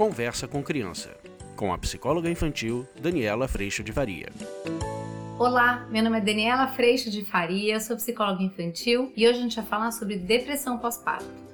Conversa com Criança, com a psicóloga infantil Daniela Freixo de Faria. Olá, meu nome é Daniela Freixo de Faria, sou psicóloga infantil e hoje a gente vai falar sobre depressão pós-parto.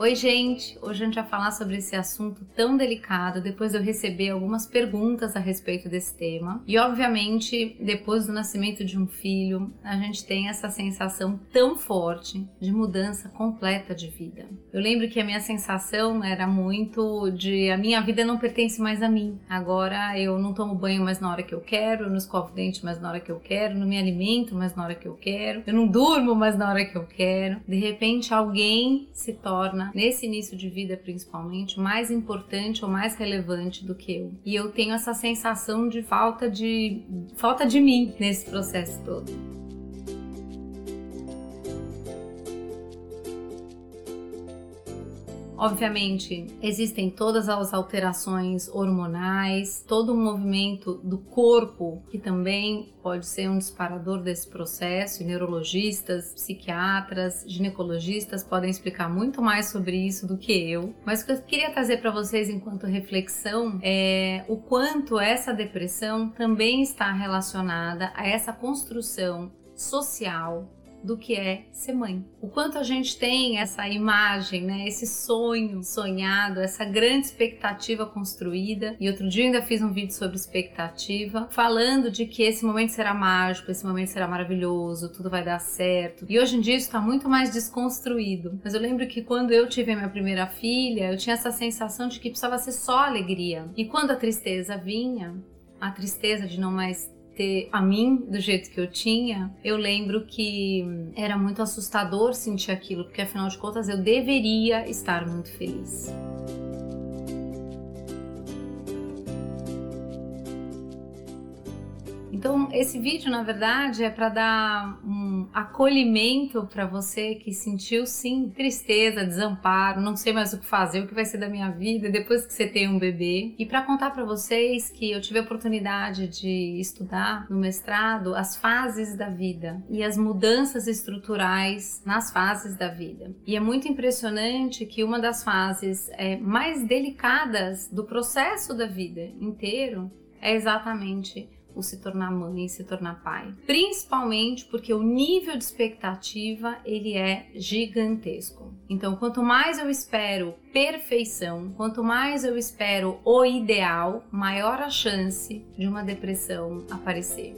Oi, gente! Hoje a gente vai falar sobre esse assunto tão delicado depois de eu receber algumas perguntas a respeito desse tema. E, obviamente, depois do nascimento de um filho, a gente tem essa sensação tão forte de mudança completa de vida. Eu lembro que a minha sensação era muito de a minha vida não pertence mais a mim. Agora eu não tomo banho mais na hora que eu quero, eu não escovo dente mais na hora que eu quero, não me alimento mais na hora que eu quero, eu não durmo mais na hora que eu quero. De repente, alguém se torna nesse início de vida principalmente, mais importante ou mais relevante do que eu. E eu tenho essa sensação de falta de falta de mim nesse processo todo. Obviamente, existem todas as alterações hormonais, todo o movimento do corpo que também pode ser um disparador desse processo. E neurologistas, psiquiatras, ginecologistas podem explicar muito mais sobre isso do que eu. Mas o que eu queria trazer para vocês enquanto reflexão é o quanto essa depressão também está relacionada a essa construção social do que é ser mãe. O quanto a gente tem essa imagem, né, esse sonho sonhado, essa grande expectativa construída. E outro dia ainda fiz um vídeo sobre expectativa, falando de que esse momento será mágico, esse momento será maravilhoso, tudo vai dar certo. E hoje em dia isso está muito mais desconstruído. Mas eu lembro que quando eu tive a minha primeira filha, eu tinha essa sensação de que precisava ser só alegria. E quando a tristeza vinha, a tristeza de não mais ter a mim do jeito que eu tinha, eu lembro que era muito assustador sentir aquilo, porque afinal de contas eu deveria estar muito feliz. Então, esse vídeo, na verdade, é para dar um acolhimento para você que sentiu sim tristeza, desamparo, não sei mais o que fazer, o que vai ser da minha vida depois que você tem um bebê. E para contar para vocês que eu tive a oportunidade de estudar no mestrado as fases da vida e as mudanças estruturais nas fases da vida. E é muito impressionante que uma das fases é, mais delicadas do processo da vida inteiro é exatamente o se tornar mãe, se tornar pai. Principalmente porque o nível de expectativa ele é gigantesco. Então, quanto mais eu espero perfeição, quanto mais eu espero o ideal, maior a chance de uma depressão aparecer.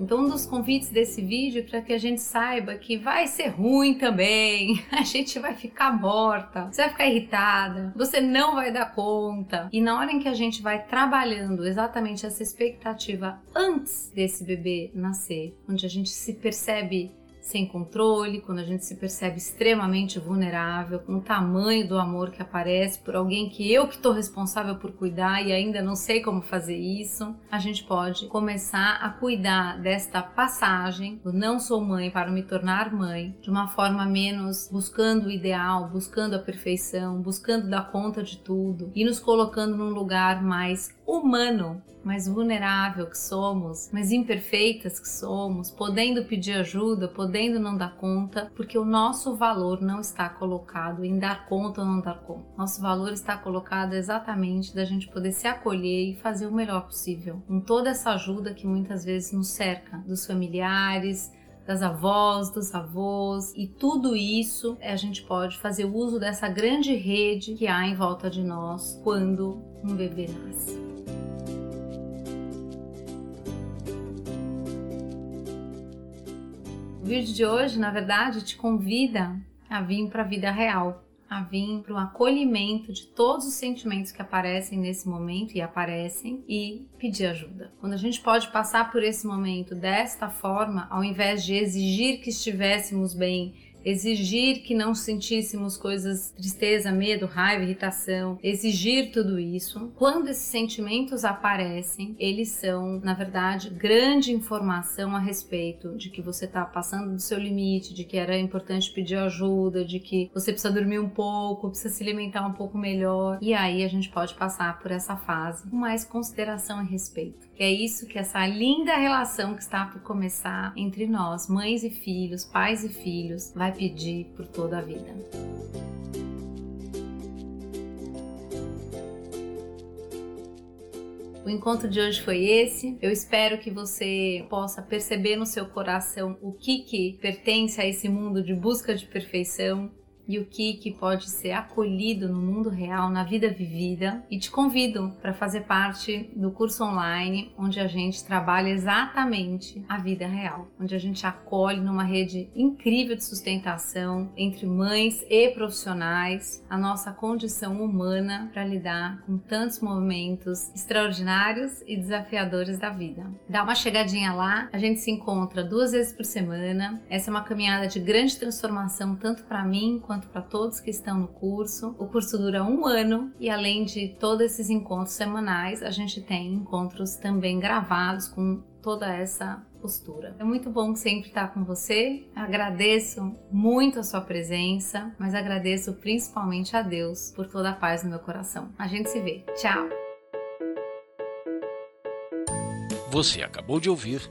Então, um dos convites desse vídeo é para que a gente saiba que vai ser ruim também, a gente vai ficar morta, você vai ficar irritada, você não vai dar conta. E na hora em que a gente vai trabalhando exatamente essa expectativa antes desse bebê nascer, onde a gente se percebe sem controle, quando a gente se percebe extremamente vulnerável, com o tamanho do amor que aparece por alguém que eu que estou responsável por cuidar e ainda não sei como fazer isso, a gente pode começar a cuidar desta passagem do não sou mãe para me tornar mãe de uma forma menos buscando o ideal, buscando a perfeição, buscando dar conta de tudo e nos colocando num lugar mais humano, mais vulnerável que somos, mais imperfeitas que somos, podendo pedir ajuda, podendo não dar conta, porque o nosso valor não está colocado em dar conta ou não dar conta. Nosso valor está colocado exatamente da gente poder se acolher e fazer o melhor possível, com toda essa ajuda que muitas vezes nos cerca, dos familiares, das avós, dos avós e tudo isso a gente pode fazer uso dessa grande rede que há em volta de nós quando um bebê nasce. O vídeo de hoje, na verdade, te convida a vir para a vida real, a vir para o acolhimento de todos os sentimentos que aparecem nesse momento e aparecem e pedir ajuda. Quando a gente pode passar por esse momento desta forma, ao invés de exigir que estivéssemos bem exigir que não sentíssemos coisas, tristeza, medo, raiva, irritação, exigir tudo isso. Quando esses sentimentos aparecem, eles são, na verdade, grande informação a respeito de que você está passando do seu limite, de que era importante pedir ajuda, de que você precisa dormir um pouco, precisa se alimentar um pouco melhor. E aí a gente pode passar por essa fase com mais consideração e respeito. Que é isso que essa linda relação que está por começar entre nós, mães e filhos, pais e filhos, vai pedir por toda a vida. O encontro de hoje foi esse. Eu espero que você possa perceber no seu coração o que, que pertence a esse mundo de busca de perfeição e o que, que pode ser acolhido no mundo real, na vida vivida. E te convido para fazer parte do curso online, onde a gente trabalha exatamente a vida real, onde a gente acolhe numa rede incrível de sustentação entre mães e profissionais a nossa condição humana para lidar com tantos momentos extraordinários e desafiadores da vida. Dá uma chegadinha lá, a gente se encontra duas vezes por semana. Essa é uma caminhada de grande transformação, tanto para mim quanto quanto para todos que estão no curso. O curso dura um ano e além de todos esses encontros semanais, a gente tem encontros também gravados com toda essa postura. É muito bom sempre estar com você. Agradeço muito a sua presença, mas agradeço principalmente a Deus por toda a paz no meu coração. A gente se vê. Tchau. Você acabou de ouvir